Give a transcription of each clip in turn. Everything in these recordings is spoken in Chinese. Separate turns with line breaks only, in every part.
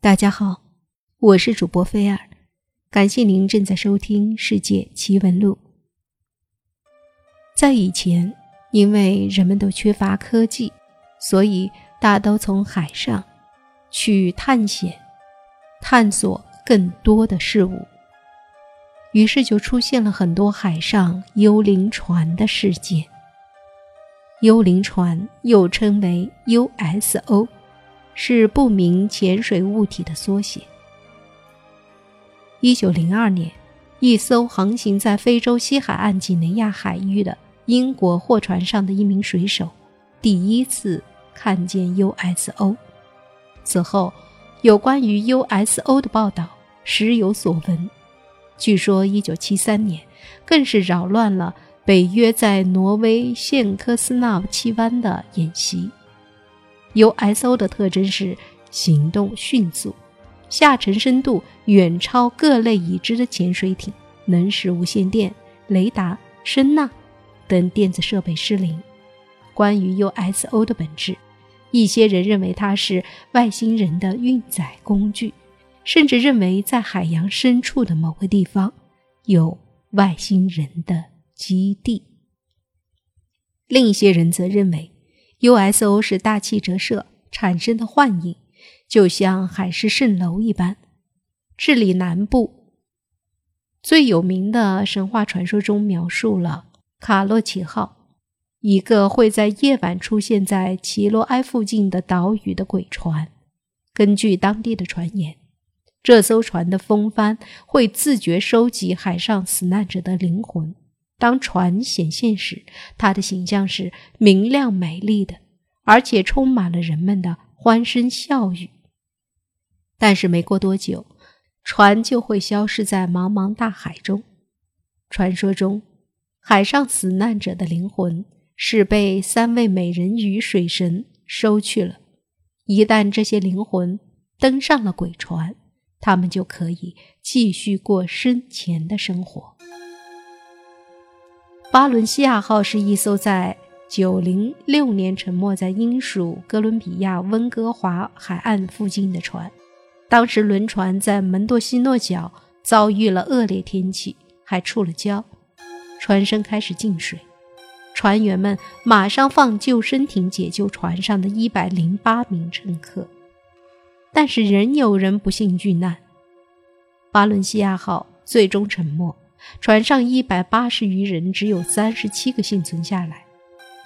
大家好，我是主播菲尔，感谢您正在收听《世界奇闻录》。在以前，因为人们都缺乏科技，所以大都从海上去探险，探索更多的事物。于是就出现了很多海上幽灵船的事件。幽灵船又称为 USO。是不明潜水物体的缩写。一九零二年，一艘航行在非洲西海岸几内亚海域的英国货船上的一名水手，第一次看见 USO。此后，有关于 USO 的报道时有所闻。据说，一九七三年更是扰乱了北约在挪威县科斯纳奇湾的演习。USO 的特征是行动迅速，下沉深度远超各类已知的潜水艇，能使无线电、雷达、声呐等电子设备失灵。关于 USO 的本质，一些人认为它是外星人的运载工具，甚至认为在海洋深处的某个地方有外星人的基地。另一些人则认为。USO 是大气折射产生的幻影，就像海市蜃楼一般。智利南部最有名的神话传说中描述了卡洛奇号，一个会在夜晚出现在奇罗埃附近的岛屿的鬼船。根据当地的传言，这艘船的风帆会自觉收集海上死难者的灵魂。当船显现时，它的形象是明亮美丽的，而且充满了人们的欢声笑语。但是没过多久，船就会消失在茫茫大海中。传说中，海上死难者的灵魂是被三位美人鱼水神收去了。一旦这些灵魂登上了鬼船，他们就可以继续过生前的生活。巴伦西亚号是一艘在906年沉没在英属哥伦比亚温哥华海岸附近的船。当时轮船在门多西诺角遭遇了恶劣天气，还触了礁，船身开始进水。船员们马上放救生艇解救船上的一百零八名乘客，但是仍有人不幸遇难。巴伦西亚号最终沉没。船上一百八十余人，只有三十七个幸存下来。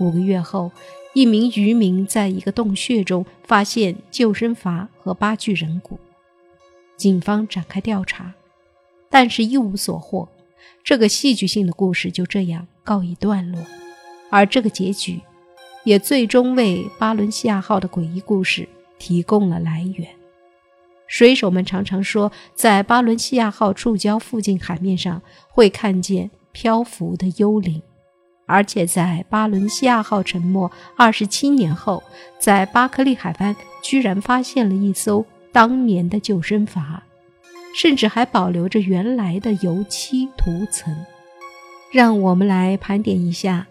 五个月后，一名渔民在一个洞穴中发现救生筏和八具人骨。警方展开调查，但是一无所获。这个戏剧性的故事就这样告一段落，而这个结局，也最终为巴伦西亚号的诡异故事提供了来源。水手们常常说，在巴伦西亚号触礁附近海面上会看见漂浮的幽灵，而且在巴伦西亚号沉没二十七年后，在巴克利海湾居然发现了一艘当年的救生筏，甚至还保留着原来的油漆涂层。让我们来盘点一下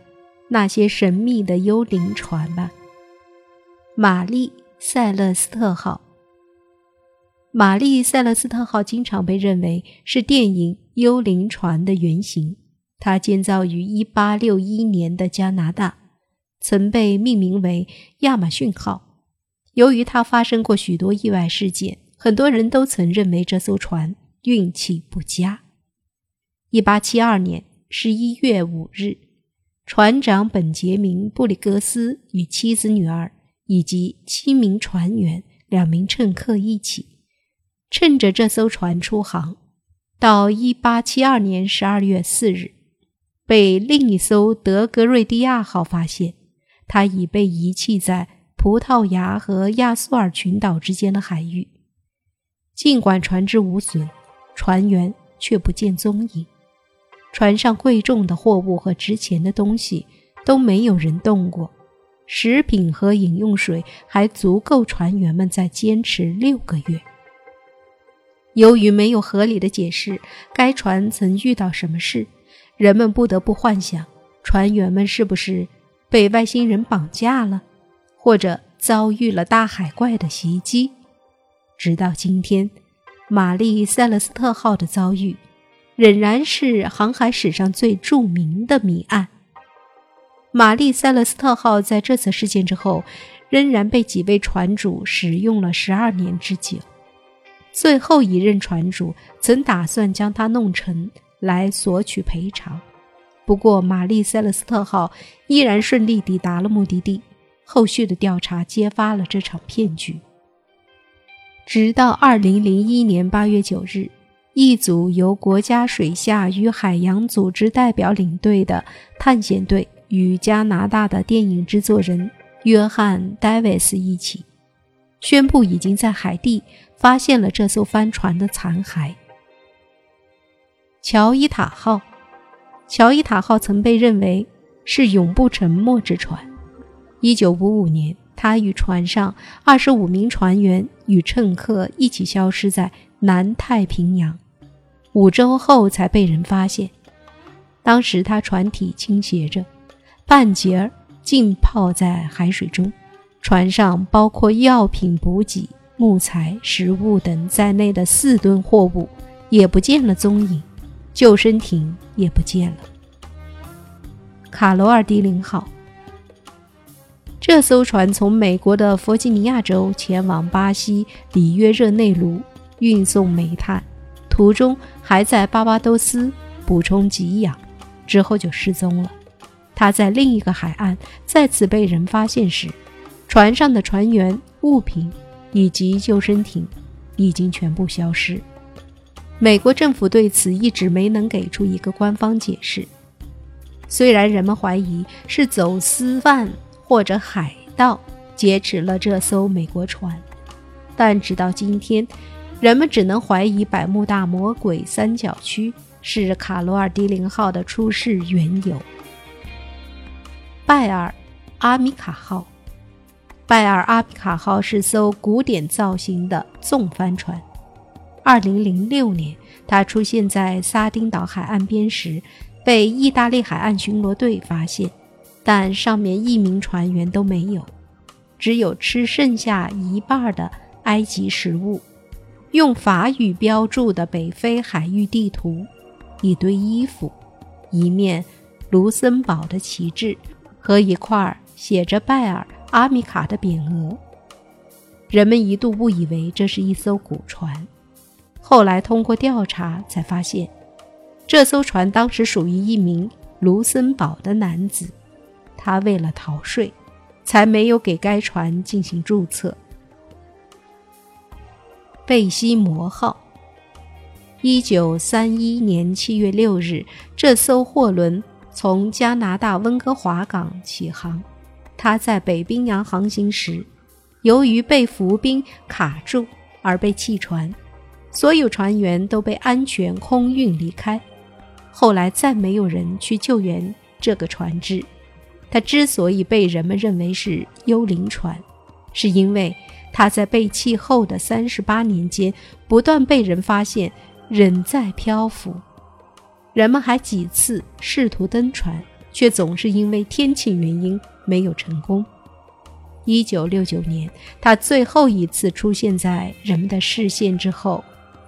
那些神秘的幽灵船吧。玛丽塞勒斯特号。玛丽塞勒斯特号经常被认为是电影《幽灵船》的原型。它建造于1861年的加拿大，曾被命名为亚马逊号。由于它发生过许多意外事件，很多人都曾认为这艘船运气不佳。1872年11月5日，船长本杰明·布里格斯与妻子、女儿以及七名船员、两名乘客一起。趁着这艘船出航，到1872年12月4日，被另一艘德格瑞蒂亚号发现，它已被遗弃在葡萄牙和亚速尔群岛之间的海域。尽管船只无损，船员却不见踪影。船上贵重的货物和值钱的东西都没有人动过，食品和饮用水还足够船员们再坚持六个月。由于没有合理的解释，该船曾遇到什么事，人们不得不幻想船员们是不是被外星人绑架了，或者遭遇了大海怪的袭击。直到今天，玛丽·塞勒斯特号的遭遇仍然是航海史上最著名的谜案。玛丽·塞勒斯特号在这次事件之后，仍然被几位船主使用了十二年之久。最后一任船主曾打算将它弄沉来索取赔偿，不过玛丽·塞勒斯特号依然顺利抵达了目的地。后续的调查揭发了这场骗局。直到二零零一年八月九日，一组由国家水下与海洋组织代表领队的探险队与加拿大的电影制作人约翰·戴维斯一起，宣布已经在海地发现了这艘帆船的残骸——乔伊塔号。乔伊塔号曾被认为是永不沉没之船。一九五五年，他与船上二十五名船员与乘客一起消失在南太平洋，五周后才被人发现。当时他船体倾斜着，半截儿浸泡在海水中，船上包括药品补给、木材、食物等在内的四吨货物也不见了踪影，救生艇也不见了。卡罗尔迪林号。这艘船从美国的弗吉尼亚州前往巴西里约热内卢运送煤炭，途中还在巴巴多斯补充给养，之后就失踪了。他在另一个海岸再次被人发现时，船上的船员、物品以及救生艇已经全部消失。美国政府对此一直没能给出一个官方解释，虽然人们怀疑是走私犯。或者海盗劫持了这艘美国船，但直到今天，人们只能怀疑百慕大魔鬼三角区是卡罗尔迪林号的出事缘由。拜尔阿米卡号，拜尔阿皮卡号是艘古典造型的纵帆船。二零零六年，它出现在撒丁岛海岸边时，被意大利海岸巡逻队发现。但上面一名船员都没有，只有吃剩下一半的埃及食物，用法语标注的北非海域地图，一堆衣服，一面卢森堡的旗帜和一块写着“拜尔阿米卡”的匾额。人们一度误以为这是一艘古船，后来通过调查才发现，这艘船当时属于一名卢森堡的男子。他为了逃税，才没有给该船进行注册。贝西摩号，一九三一年七月六日，这艘货轮从加拿大温哥华港起航。他在北冰洋航行时，由于被浮冰卡住而被弃船，所有船员都被安全空运离开。后来再没有人去救援这个船只。它之所以被人们认为是幽灵船，是因为它在被弃后的三十八年间不断被人发现仍在漂浮。人们还几次试图登船，却总是因为天气原因没有成功。一九六九年，他最后一次出现在人们的视线之后，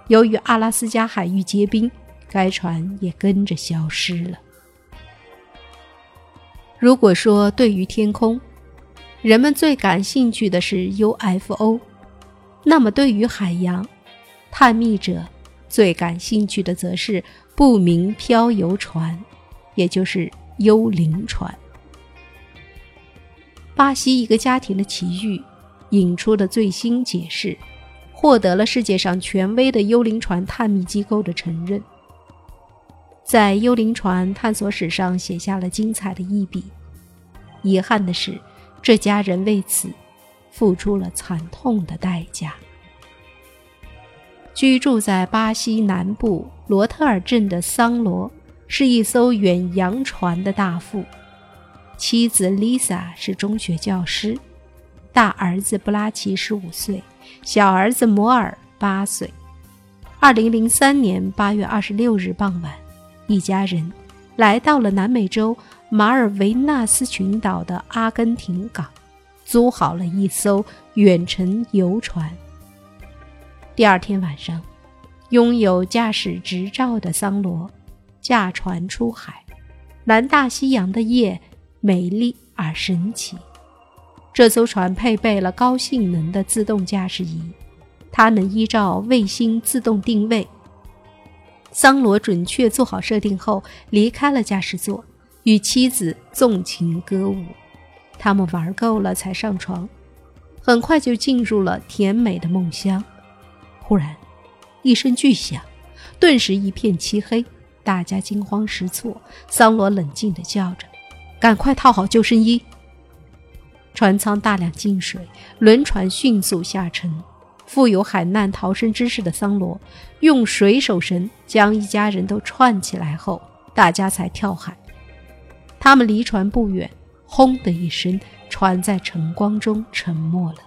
由于阿拉斯加海域结冰，该船也跟着消失了。如果说对于天空，人们最感兴趣的是 UFO，那么对于海洋，探秘者最感兴趣的则是不明漂游船，也就是幽灵船。巴西一个家庭的奇遇引出的最新解释，获得了世界上权威的幽灵船探秘机构的承认。在幽灵船探索史上写下了精彩的一笔。遗憾的是，这家人为此付出了惨痛的代价。居住在巴西南部罗特尔镇的桑罗是一艘远洋船的大副，妻子 Lisa 是中学教师，大儿子布拉奇十五岁，小儿子摩尔八岁。二零零三年八月二十六日傍晚。一家人来到了南美洲马尔维纳斯群岛的阿根廷港，租好了一艘远程游船。第二天晚上，拥有驾驶执照的桑罗驾船出海。南大西洋的夜美丽而神奇。这艘船配备了高性能的自动驾驶仪，它能依照卫星自动定位。桑罗准确做好设定后，离开了驾驶座，与妻子纵情歌舞。他们玩够了才上床，很快就进入了甜美的梦乡。忽然，一声巨响，顿时一片漆黑，大家惊慌失措。桑罗冷静地叫着：“赶快套好救生衣！”船舱大量进水，轮船迅速下沉。富有海难逃生知识的桑罗用水手绳将一家人都串起来后，大家才跳海。他们离船不远，轰的一声，船在晨光中沉没了。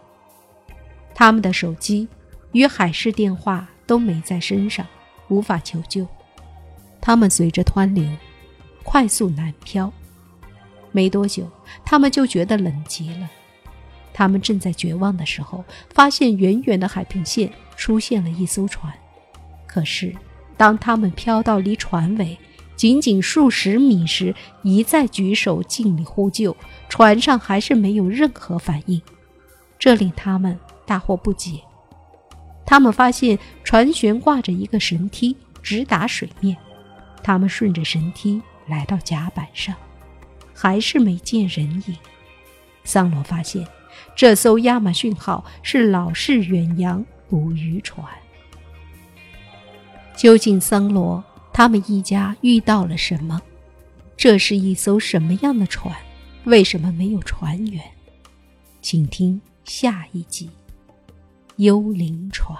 他们的手机与海事电话都没在身上，无法求救。他们随着湍流快速南漂。没多久，他们就觉得冷极了。他们正在绝望的时候，发现远远的海平线出现了一艘船。可是，当他们飘到离船尾仅仅数十米时，一再举手尽力呼救，船上还是没有任何反应，这令他们大惑不解。他们发现船悬挂着一个绳梯，直达水面。他们顺着绳梯来到甲板上，还是没见人影。桑罗发现。这艘亚马逊号是老式远洋捕鱼船。究竟桑罗他们一家遇到了什么？这是一艘什么样的船？为什么没有船员？请听下一集《幽灵船》。